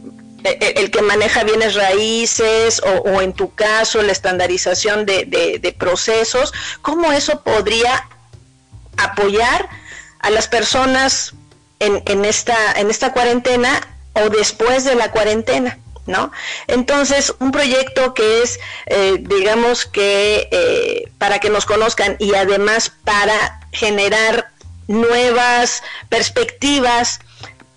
e, e, el que maneja bienes raíces o, en tu caso la estandarización de, procesos, ¿cómo eso podría apoyar a las personas en, esta, en esta cuarentena o después de la cuarentena? ¿No? Entonces, un proyecto que es, eh, digamos que, eh, para que nos conozcan y además para generar nuevas perspectivas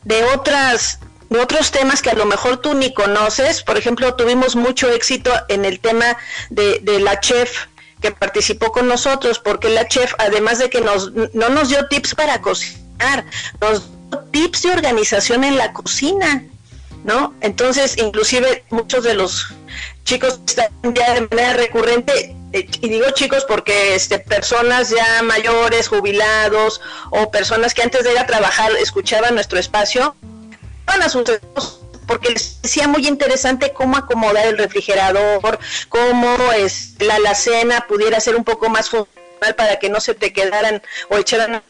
de otras otros temas que a lo mejor tú ni conoces. Por ejemplo, tuvimos mucho éxito en el tema de, la chef que participó con nosotros, porque la chef, además de que nos, no nos dio tips para cocinar, nos tips de organización en la cocina, ¿no? Entonces, inclusive muchos de los chicos están ya de manera recurrente, eh, y digo chicos porque este, personas ya mayores, jubilados, o personas que antes de ir a trabajar escuchaban nuestro espacio, llevaban a sus porque les decía muy interesante cómo acomodar el refrigerador, cómo es, la alacena pudiera ser un poco más funcional para que no se te quedaran o echaran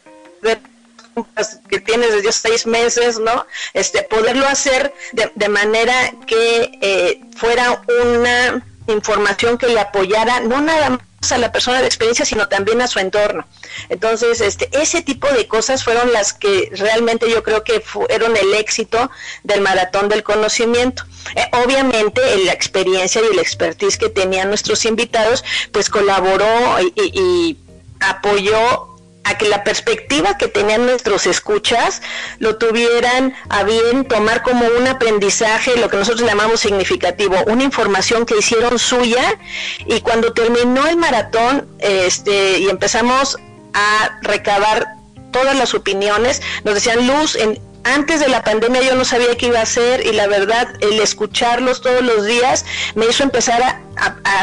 que tienes desde seis meses, ¿no? Este, poderlo hacer de, de manera que eh, fuera una información que le apoyara, no nada más a la persona de experiencia, sino también a su entorno. Entonces, este, ese tipo de cosas fueron las que realmente yo creo que fueron el éxito del maratón del conocimiento. Eh, obviamente, la experiencia y el expertise que tenían nuestros invitados, pues colaboró y, y apoyó a que la perspectiva que tenían nuestros escuchas lo tuvieran a bien tomar como un aprendizaje, lo que nosotros llamamos significativo, una información que hicieron suya. Y cuando terminó el maratón este, y empezamos a recabar todas las opiniones, nos decían, Luz, en, antes de la pandemia yo no sabía qué iba a hacer y la verdad el escucharlos todos los días me hizo empezar a,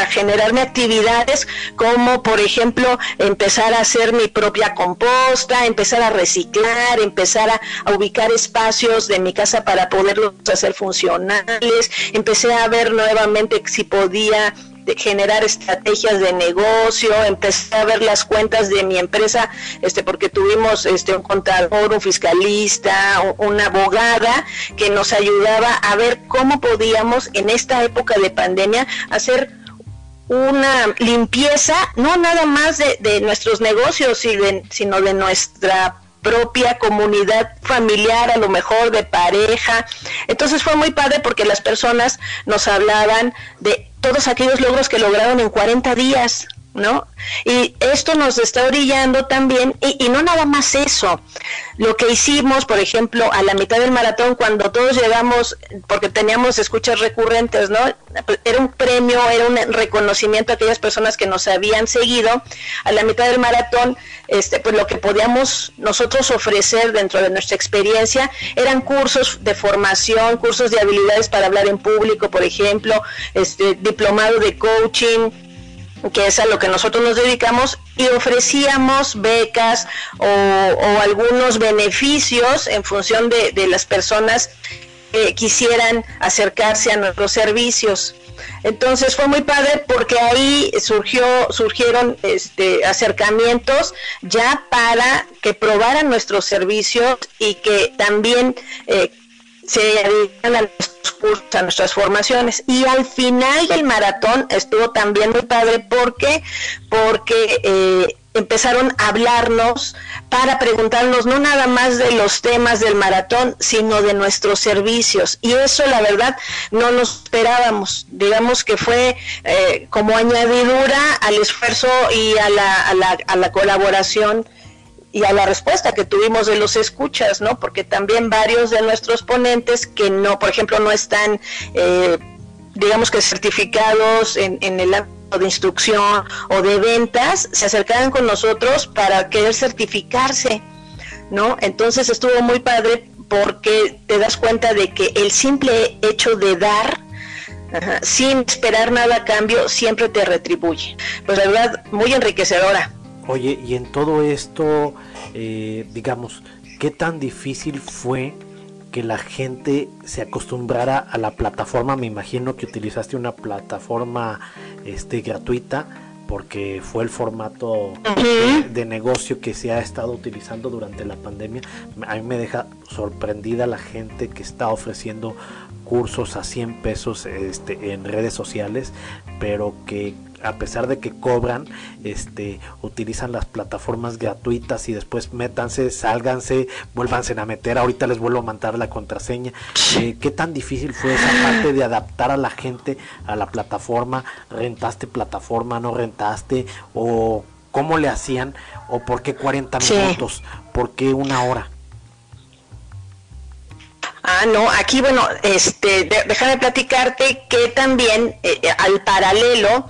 generarme actividades como por ejemplo empezar a hacer mi propia composta, empezar a reciclar, empezar a, a ubicar espacios de mi casa para poderlos hacer funcionales, empecé a ver nuevamente si podía de generar estrategias de negocio, empecé a ver las cuentas de mi empresa, este, porque tuvimos este, un contador, un fiscalista, una abogada que nos ayudaba a ver cómo podíamos en esta época de pandemia hacer una limpieza, no nada más de, de nuestros negocios, sino de nuestra propia comunidad familiar, a lo mejor de pareja. Entonces fue muy padre porque las personas nos hablaban de todos aquellos logros que lograron en 40 días, ¿no? Y esto nos está orillando también, y, no nada más eso, lo que hicimos, por ejemplo, a la mitad del maratón, cuando todos llegamos, porque teníamos escuchas recurrentes, ¿no? Era un premio, era un reconocimiento a aquellas personas que nos habían seguido, a la mitad del maratón, este, pues lo que podíamos nosotros ofrecer dentro de nuestra experiencia eran cursos de formación, cursos de habilidades para hablar en público, por ejemplo, este, diplomado de coaching, que es a lo que nosotros nos dedicamos, y ofrecíamos becas o, algunos beneficios en función de, las personas que quisieran acercarse a nuestros servicios. Entonces fue muy padre porque ahí surgió, surgieron este, acercamientos ya para que probaran nuestros servicios y que también eh, se dedican a nuestros cursos, a nuestras formaciones. Y al final del maratón estuvo también muy padre porque, porque eh, empezaron a hablarnos para preguntarnos no nada más de los temas del maratón, sino de nuestros servicios. Y eso la verdad no nos esperábamos. Digamos que fue eh, como añadidura al esfuerzo y a la, a la, a la colaboración y a la respuesta que tuvimos de los escuchas, ¿no? Porque también varios de nuestros ponentes que no, por ejemplo, no están, eh, digamos que certificados en, en el ámbito de instrucción o de ventas, se acercaban con nosotros para querer certificarse, ¿no? Entonces estuvo muy padre porque te das cuenta de que el simple hecho de dar, sin esperar nada a cambio, siempre te retribuye. Pues la verdad, muy enriquecedora. Oye, y en todo esto, eh, digamos, ¿qué tan difícil fue que la gente se acostumbrara a la plataforma? Me imagino que utilizaste una plataforma este, gratuita porque fue el formato de, negocio que se ha estado utilizando durante la pandemia. A mí me deja sorprendida la gente que está ofreciendo cursos a 100 pesos este, en redes sociales, pero que a pesar de que cobran, este, utilizan las plataformas gratuitas y después métanse, sálganse, vuélvanse a meter, ahorita les vuelvo a mandar la contraseña. Eh, ¿Qué tan difícil fue esa parte de adaptar a la gente a la plataforma? ¿Rentaste plataforma, no rentaste? ¿O cómo le hacían? ¿O por qué 40 minutos? ¿Por qué una hora? Ah, no, aquí, bueno, este, déjame platicarte que también eh, eh, al paralelo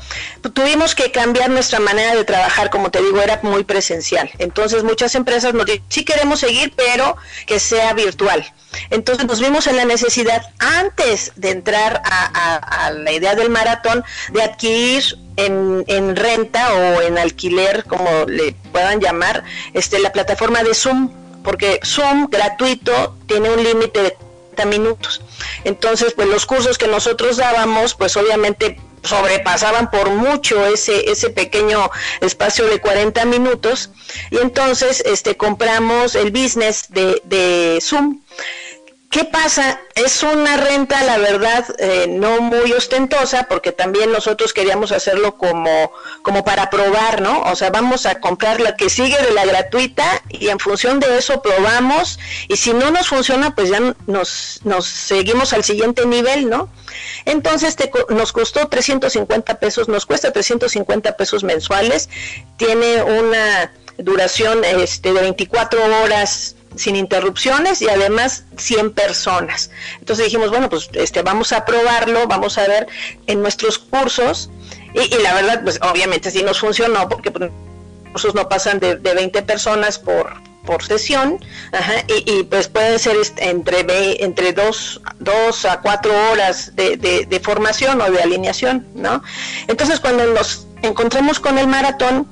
tuvimos que cambiar nuestra manera de trabajar, como te digo, era muy presencial. Entonces muchas empresas nos dicen, sí queremos seguir, pero que sea virtual. Entonces nos vimos en la necesidad, antes de entrar a, la idea del maratón, de adquirir en, en, renta o en alquiler, como le puedan llamar, este, la plataforma de Zoom porque Zoom gratuito tiene un límite de 40 minutos. Entonces, pues los cursos que nosotros dábamos, pues obviamente sobrepasaban por mucho ese, ese pequeño espacio de 40 minutos y entonces este compramos el business de, de Zoom ¿Qué pasa? Es una renta, la verdad, eh, no muy ostentosa, porque también nosotros queríamos hacerlo como, como para probar, ¿no? O sea, vamos a comprar la que sigue de la gratuita y en función de eso probamos y si no nos funciona, pues ya nos, nos seguimos al siguiente nivel, ¿no? Entonces te, nos costó 350 pesos, nos cuesta 350 pesos mensuales, tiene una duración este, de 24 horas sin interrupciones y además 100 personas. Entonces dijimos, bueno, pues este, vamos a probarlo, vamos a ver en nuestros cursos y, la verdad, pues obviamente sí nos funcionó porque pues, los cursos no pasan de, de 20 personas por, por sesión y, pues pueden ser este, entre entre dos, dos a cuatro horas de, de, de formación o de alineación, ¿no? Entonces cuando nos encontremos con el maratón,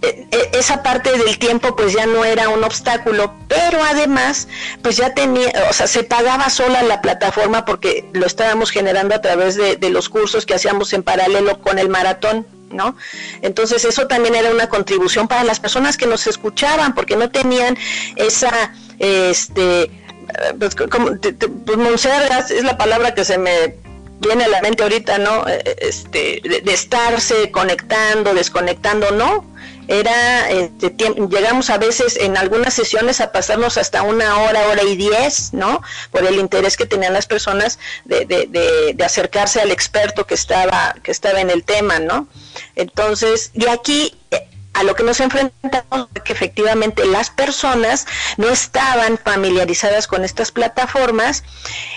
esa parte del tiempo pues ya no era un obstáculo, pero además pues ya tenía, o sea, se pagaba sola la plataforma porque lo estábamos generando a través de, los cursos que hacíamos en paralelo con el maratón. ¿No? Entonces eso también era una contribución para las personas que nos escuchaban, porque no tenían esa, este, pues, como, pues es la palabra que se me viene a la mente ahorita, ¿no? E, este, de estarse conectando, desconectando, no, era este, llegamos a veces en algunas sesiones a pasarnos hasta una hora, hora y diez, ¿no? Por el interés que tenían las personas de, de, de, acercarse al experto que estaba, que estaba en el tema, ¿no? Entonces, y aquí eh, a lo que nos enfrentamos que efectivamente las personas no estaban familiarizadas con estas plataformas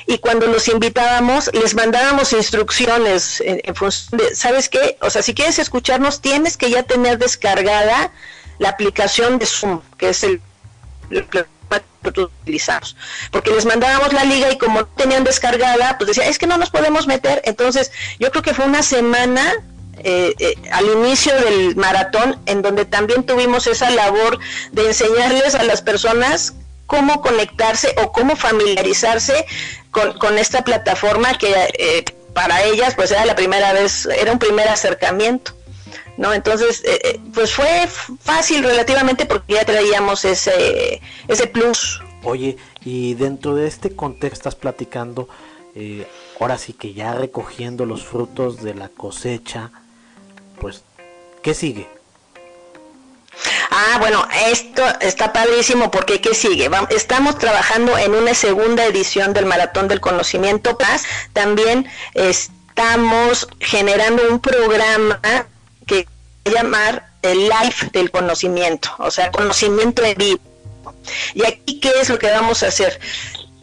y cuando los invitábamos les mandábamos instrucciones en, función de, ¿sabes qué? O sea, si quieres escucharnos tienes que ya tener descargada la aplicación de Zoom, que es el, que utilizamos. Porque les mandábamos la liga y como no tenían descargada, pues decía, es que no nos podemos meter. Entonces, yo creo que fue una semana eh, eh, al inicio del maratón, en donde también tuvimos esa labor de enseñarles a las personas cómo conectarse o cómo familiarizarse con, esta plataforma que eh, para ellas pues era la primera vez, era un primer acercamiento. ¿no? Entonces, pues fue fácil relativamente porque ya traíamos ese, ese plus. Oye, y dentro de este contexto estás platicando, ahora sí que ya recogiendo los frutos de la cosecha, pues, ¿qué sigue? Ah, bueno, esto está padrísimo porque ¿qué sigue? Estamos trabajando en una segunda edición del Maratón del Conocimiento Paz. También estamos generando un programa que se llamar el Life del Conocimiento, o sea, conocimiento en vivo. Y aquí, ¿qué es lo que vamos a hacer?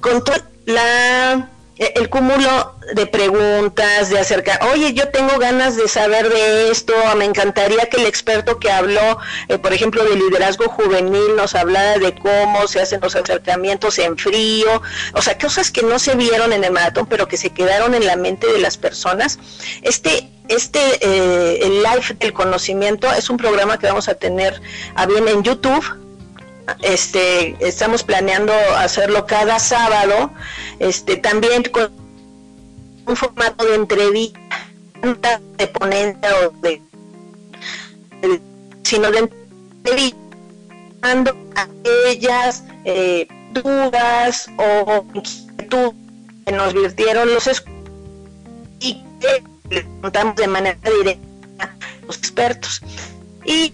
Con la e, el cúmulo de preguntas, de acercar, oye, yo tengo ganas de saber de esto, me encantaría que el experto que habló, eh, por ejemplo, de liderazgo juvenil, nos hablara de cómo se hacen los acercamientos en frío, o sea, cosas que no se vieron en el maratón, pero que se quedaron en la mente de las personas. Este, este, eh, el Life del Conocimiento es un programa que vamos a tener a bien en YouTube, este, estamos planeando hacerlo cada sábado, este, también con un formato de entrevista, de ponente o de, sino de entrevista, a ellas eh, dudas o inquietudes que nos virtieron los y que le contamos de manera directa a los expertos. Y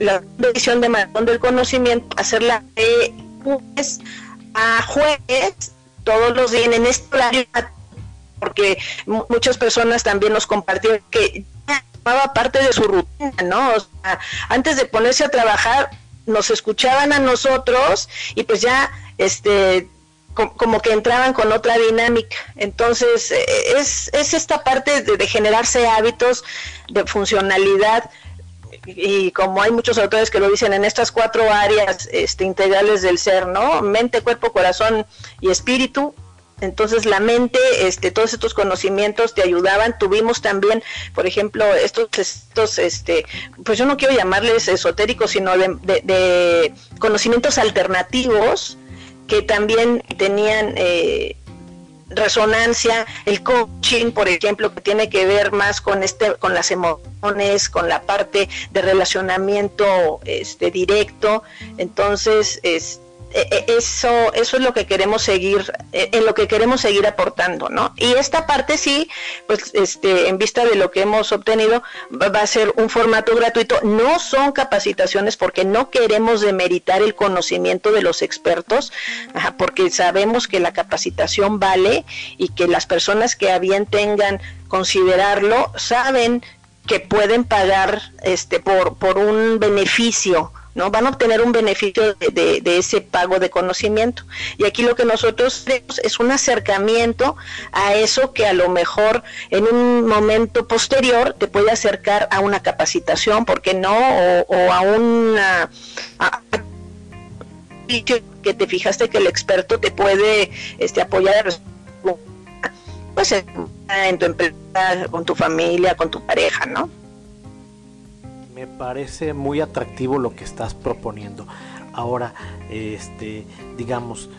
la edición de Maratón del Conocimiento, hacerla de jueves a jueves, todos los días en este horario, porque muchas personas también nos compartieron que formaba parte de su rutina, ¿no? O sea, antes de ponerse a trabajar, nos escuchaban a nosotros y pues ya, este, como que entraban con otra dinámica. Entonces, e, es, es esta parte de generarse hábitos de funcionalidad y como hay muchos autores que lo dicen en estas cuatro áreas este, integrales del ser, ¿no? Mente, cuerpo, corazón y espíritu. Entonces la mente, este, todos estos conocimientos te ayudaban. Tuvimos también, por ejemplo, estos, estos, este, pues yo no quiero llamarles esotéricos, sino de, conocimientos alternativos que también tenían eh, resonancia, el coaching, por ejemplo, que tiene que ver más con este, con las emociones, con la parte de relacionamiento este directo. Entonces, este eso eso es lo que queremos seguir e, en lo que queremos seguir aportando no y esta parte sí pues este en vista de lo que hemos obtenido va a ser un formato gratuito. No son capacitaciones porque no queremos demeritar el conocimiento de los expertos porque sabemos que la capacitación vale y que las personas que a bien tengan considerarlo saben que pueden pagar este por por un beneficio ¿no? Van a obtener un beneficio de, ese pago de conocimiento. Y aquí lo que nosotros tenemos es un acercamiento a eso que a lo mejor en un momento posterior te puede acercar a una capacitación, ¿por qué no? O, a una... que te fijaste que el experto te puede este, apoyar pues en tu empresa, con tu familia, con tu pareja, ¿no? Me parece muy atractivo lo que estás proponiendo. Ahora, este, digamos,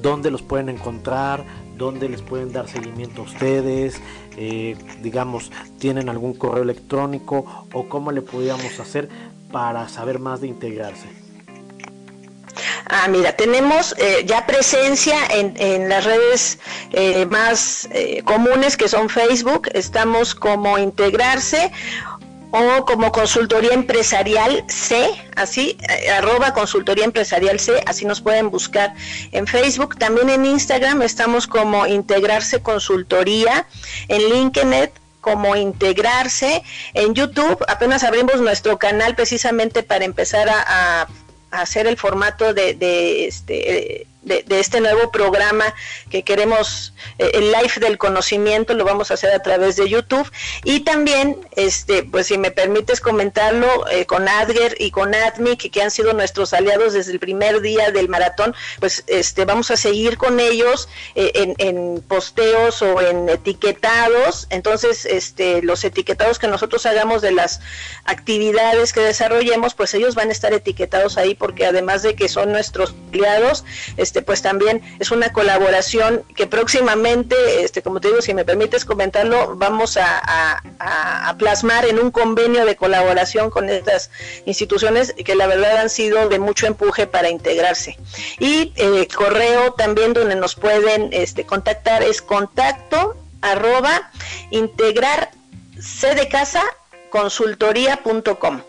¿dónde los pueden encontrar? ¿Dónde les pueden dar seguimiento a ustedes? Eh, digamos, ¿tienen algún correo electrónico? ¿O cómo le podríamos hacer para saber más de integrarse? Ah, mira, tenemos eh, ya presencia en, las redes eh, más comunes que son Facebook, estamos como integrarse o como consultoría empresarial C, así, eh, arroba consultoría empresarial C, así nos pueden buscar en Facebook. También en Instagram estamos como integrarse consultoría, en LinkedIn como integrarse, en YouTube apenas abrimos nuestro canal precisamente para empezar a, hacer el formato de, de este de, este nuevo programa que queremos, eh, el live del conocimiento, lo vamos a hacer a través de YouTube. Y también, este, pues si me permites comentarlo, eh, con Adger y con ADMIC, que han sido nuestros aliados desde el primer día del maratón, pues este, vamos a seguir con ellos eh, en, en, posteos o en etiquetados. Entonces, este, los etiquetados que nosotros hagamos de las actividades que desarrollemos, pues ellos van a estar etiquetados ahí porque además de que son nuestros aliados, este, este, pues también es una colaboración que próximamente, este, como te digo, si me permites comentarlo, vamos a, plasmar en un convenio de colaboración con estas instituciones que la verdad han sido de mucho empuje para integrarse. Y eh, correo también donde nos pueden este, contactar es contacto arroba integrar de casa consultoría.com.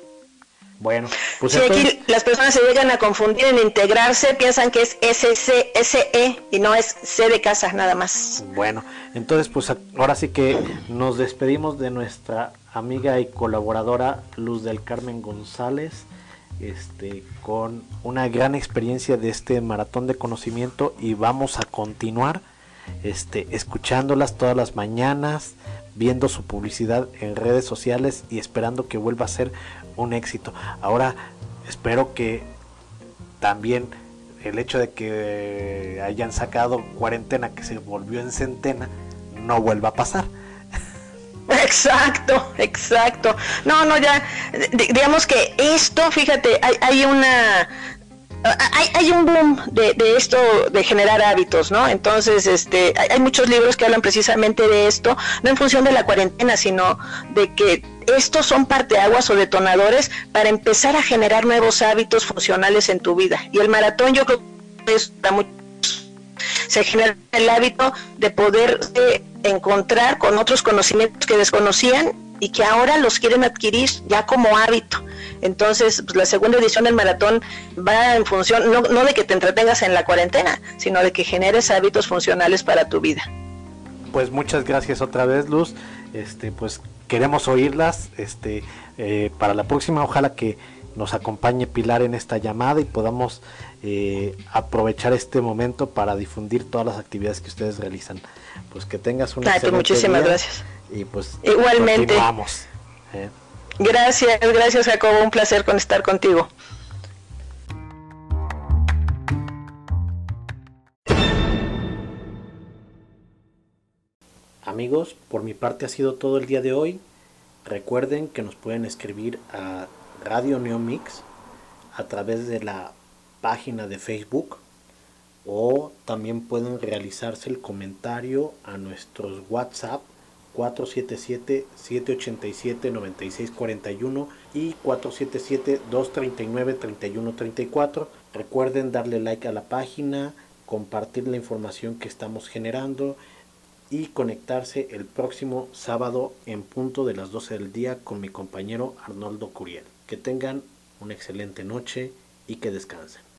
Bueno, pues aquí las personas se llegan a confundir en integrarse, piensan que es SC, SE y no es C de casa nada más. Bueno, entonces pues ahora sí que nos despedimos de nuestra amiga y colaboradora Luz del Carmen González, este con una gran experiencia de este maratón de conocimiento y vamos a continuar este escuchándolas todas las mañanas, viendo su publicidad en redes sociales y esperando que vuelva a ser un éxito. Ahora espero que también el hecho de que hayan sacado cuarentena que se volvió en centena no vuelva a pasar. Exacto, exacto. No, no, ya, digamos que esto, fíjate, hay, hay una hay, hay, un boom de, esto de generar hábitos, ¿no? Entonces, este, hay, muchos libros que hablan precisamente de esto, no en función de la cuarentena, sino de que estos son parteaguas o detonadores para empezar a generar nuevos hábitos funcionales en tu vida. Y el maratón yo creo que es se genera el hábito de poder encontrar con otros conocimientos que desconocían y que ahora los quieren adquirir ya como hábito. Entonces, pues, la segunda edición del maratón va en función, no, no de que te entretengas en la cuarentena, sino de que generes hábitos funcionales para tu vida. Pues muchas gracias otra vez, Luz. Este, pues queremos oírlas. Este, eh, para la próxima, ojalá que nos acompañe Pilar en esta llamada y podamos eh, aprovechar este momento para difundir todas las actividades que ustedes realizan. Pues que tengas un Ay, pues muchísimas gracias. Y pues igualmente. Vamos. ¿eh? Gracias, gracias Jacobo, un placer con estar contigo. Amigos, por mi parte ha sido todo el día de hoy. Recuerden que nos pueden escribir a Radio Neomix a través de la página de Facebook o también pueden realizarse el comentario a nuestros WhatsApp 477-787-9641 y 477-239-3134. Recuerden darle like a la página, compartir la información que estamos generando y conectarse el próximo sábado en punto de las 12 del día con mi compañero Arnoldo Curiel. Que tengan una excelente noche y que descansen.